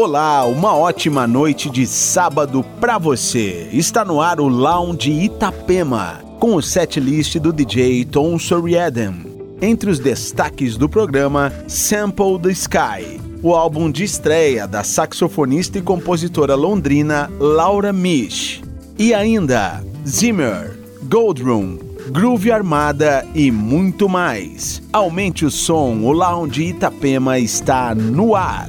Olá, uma ótima noite de sábado para você. Está no ar o Lounge Itapema, com o setlist do DJ Tom Soriadem. Entre os destaques do programa, Sample the Sky, o álbum de estreia da saxofonista e compositora londrina Laura Misch. E ainda, Zimmer, Goldroom, Groove Armada e muito mais. Aumente o som, o Lounge Itapema está no ar.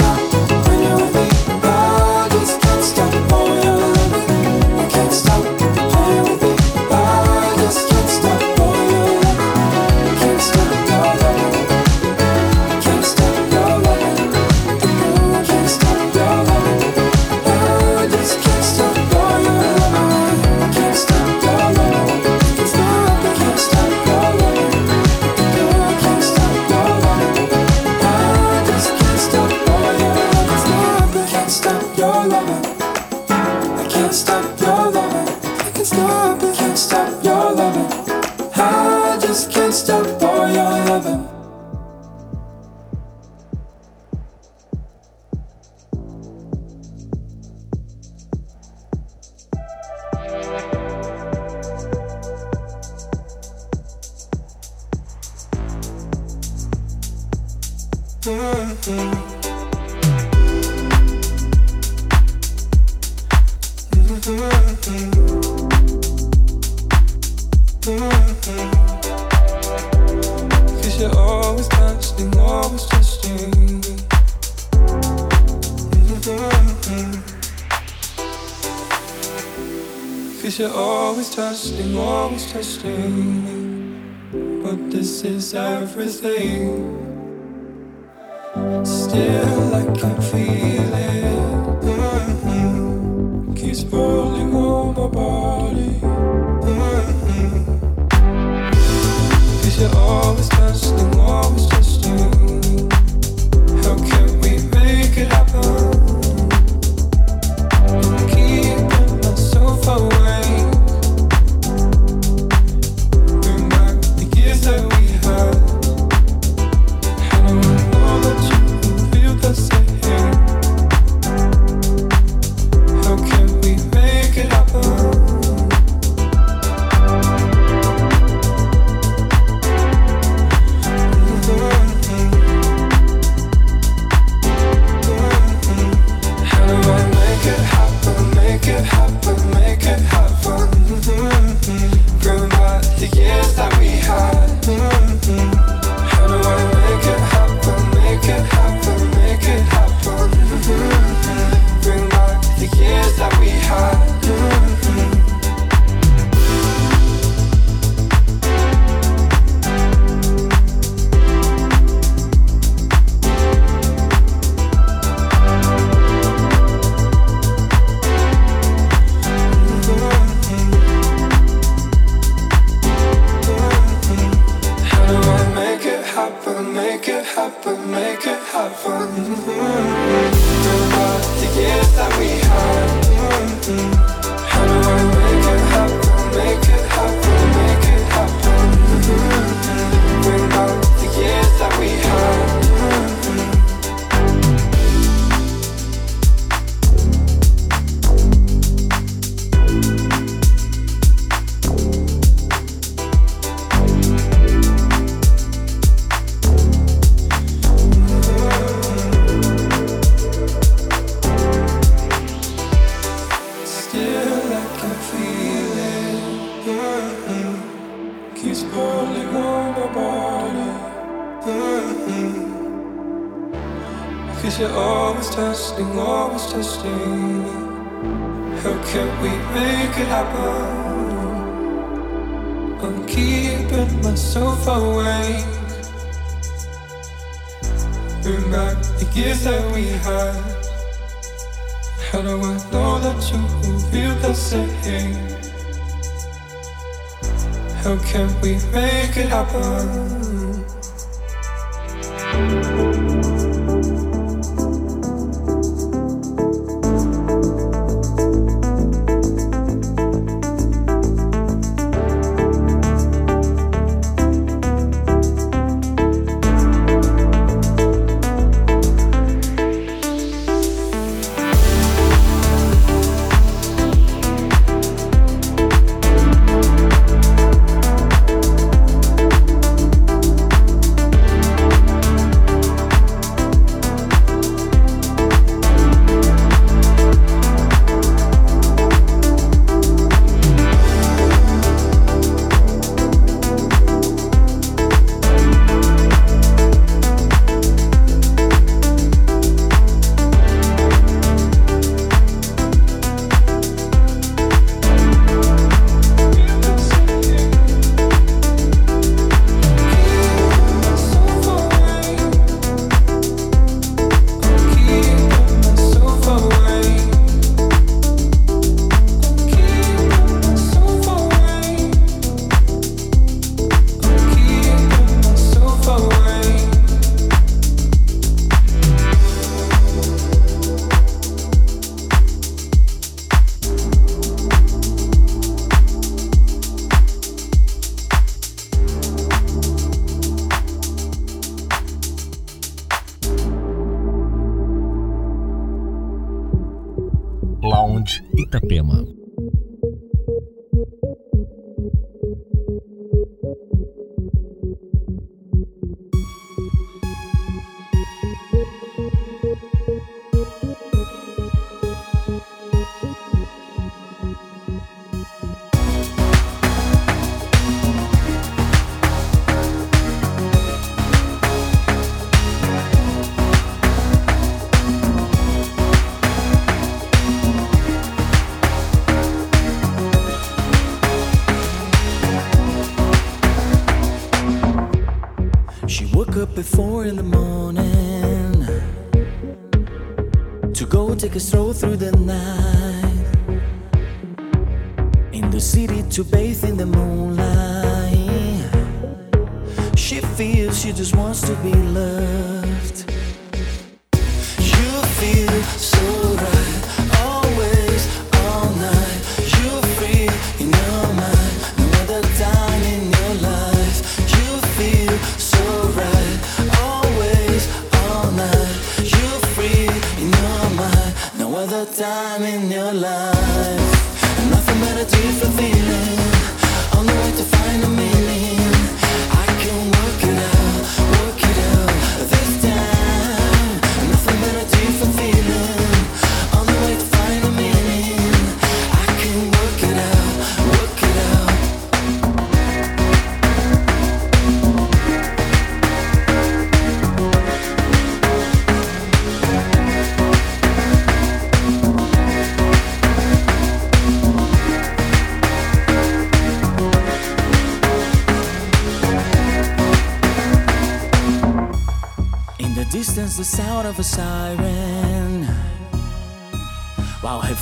but this is everything. is falling on my body. Mm-hmm. Cause you're always testing, always testing. How can we make it happen? I'm keeping myself awake. Remember the years that we had. How do I know that you feel the same? How can we make it happen? through the night.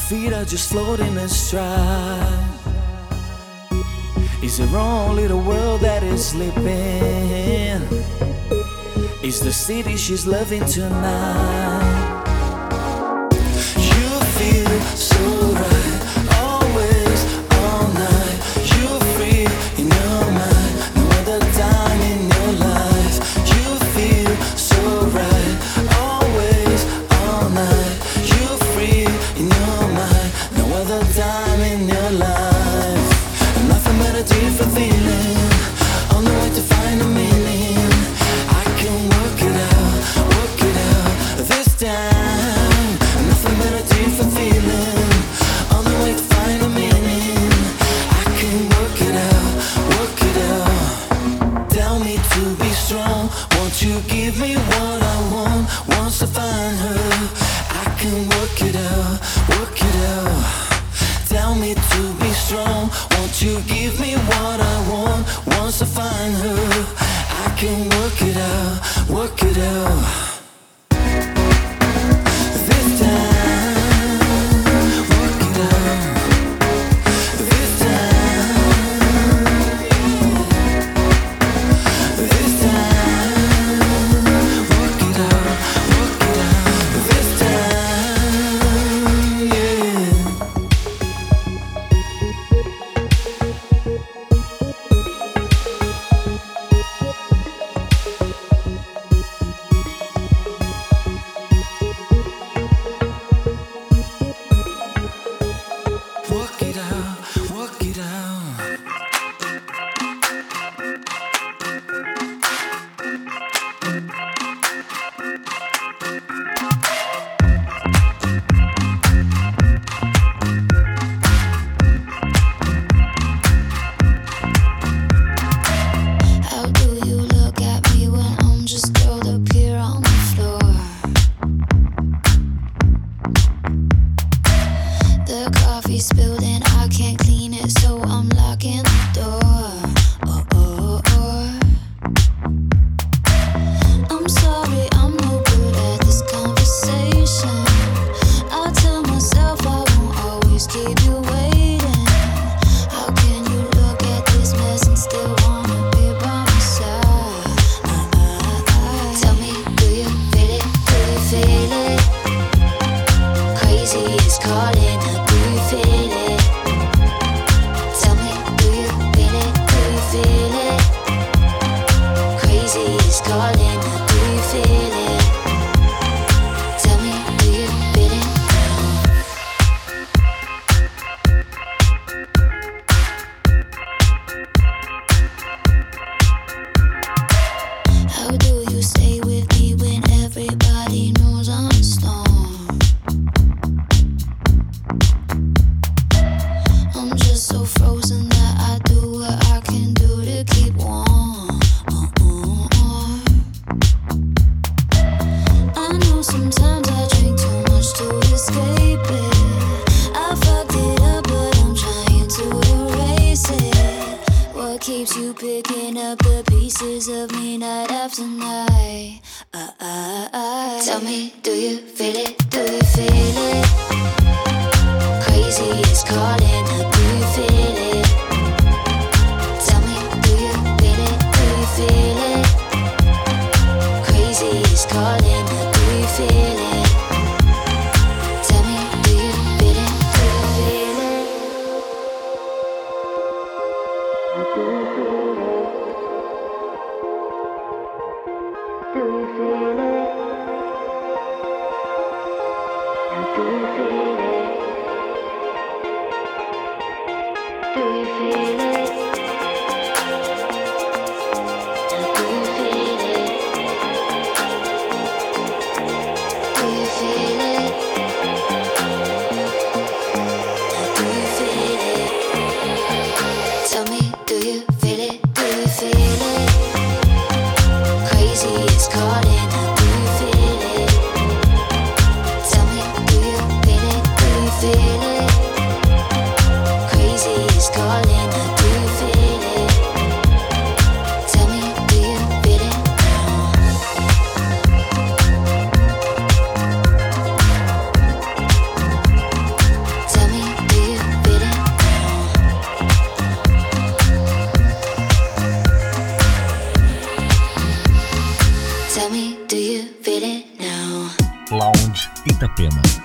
feet are just floating astride. Is there only the world that is sleeping? Is the city she's loving tonight? You feel so right. Itapema.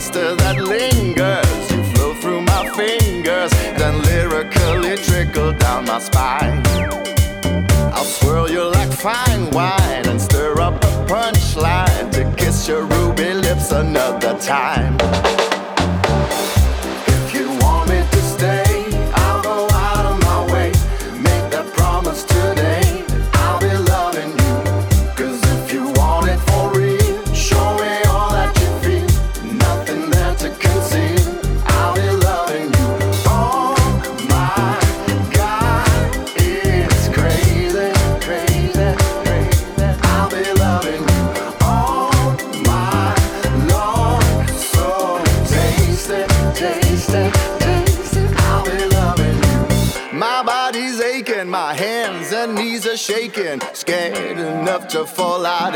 luster that lingers. You flow through my fingers, then lyrically trickle down my spine. I'll swirl you like fine wine and stir up a punchline to kiss your ruby lips another time.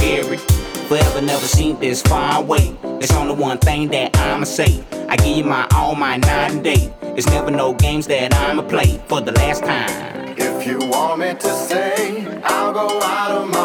scary. Forever never seen this far away. It's only one thing that I'ma say. I give you my all, my night and day. It's never no games that I'ma play for the last time. If you want me to say, I'll go out of my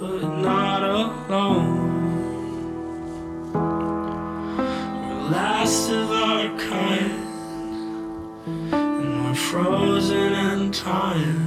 but not alone. We're last of our kind, and we're frozen in time.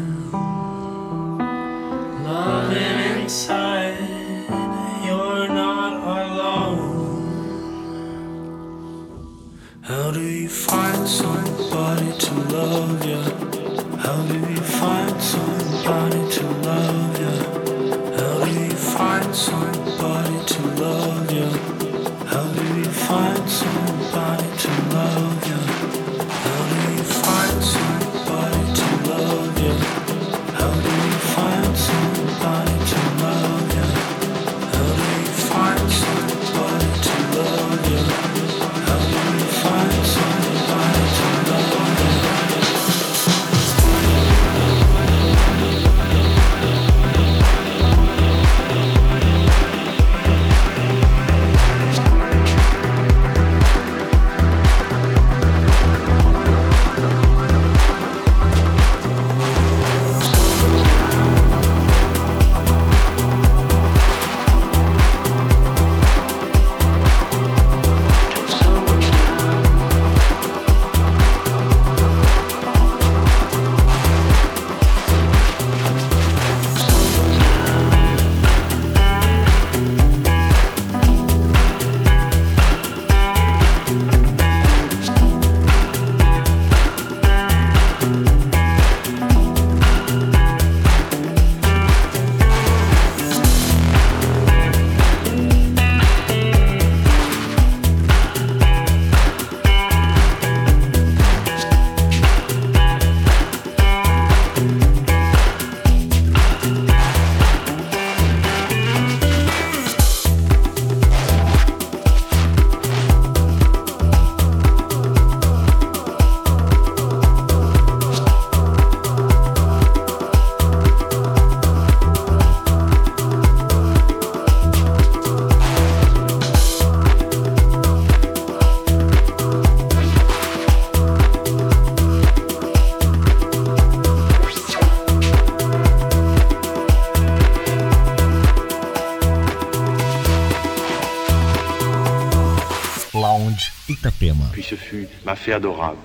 m'a fait adorable.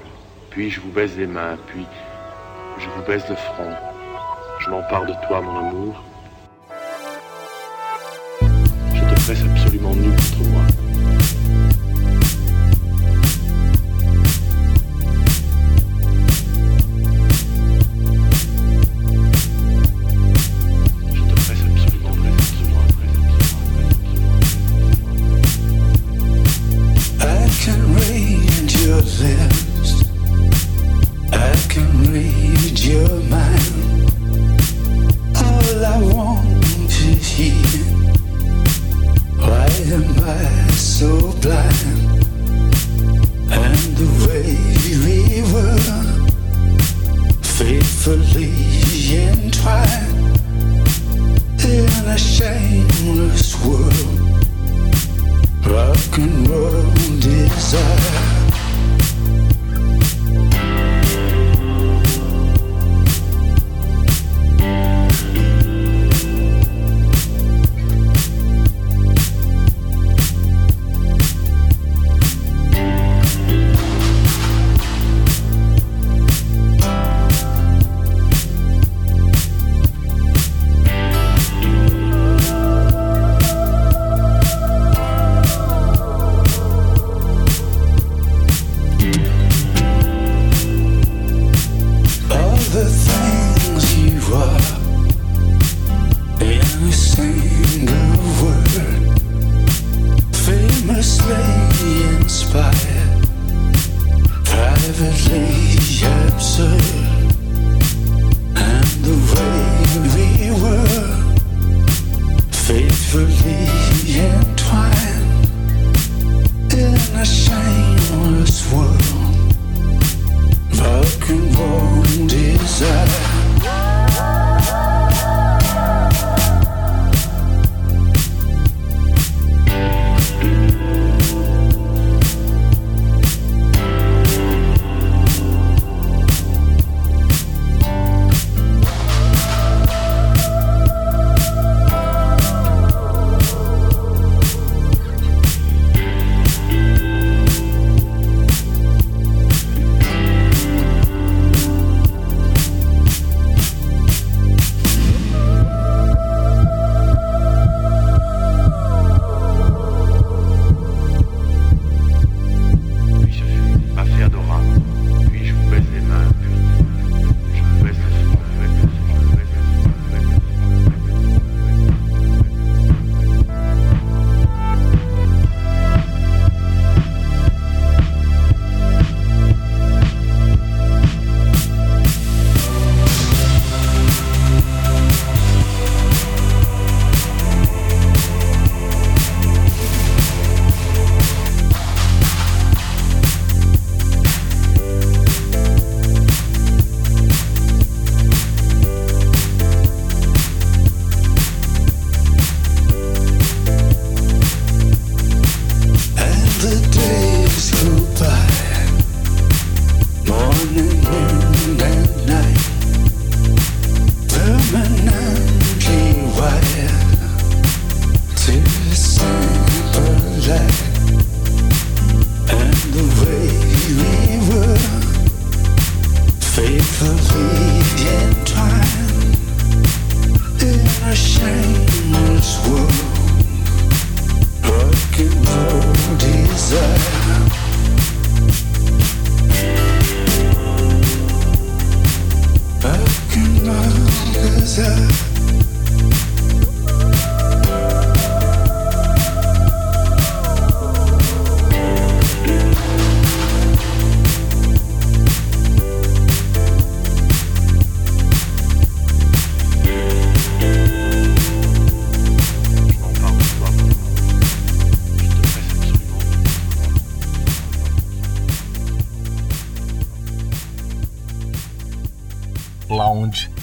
Puis je vous baise les mains, puis je vous baise le front. Je m'empare de toi, mon amour. Je te presse absolument nu contre moi. Yeah.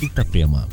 Itapema.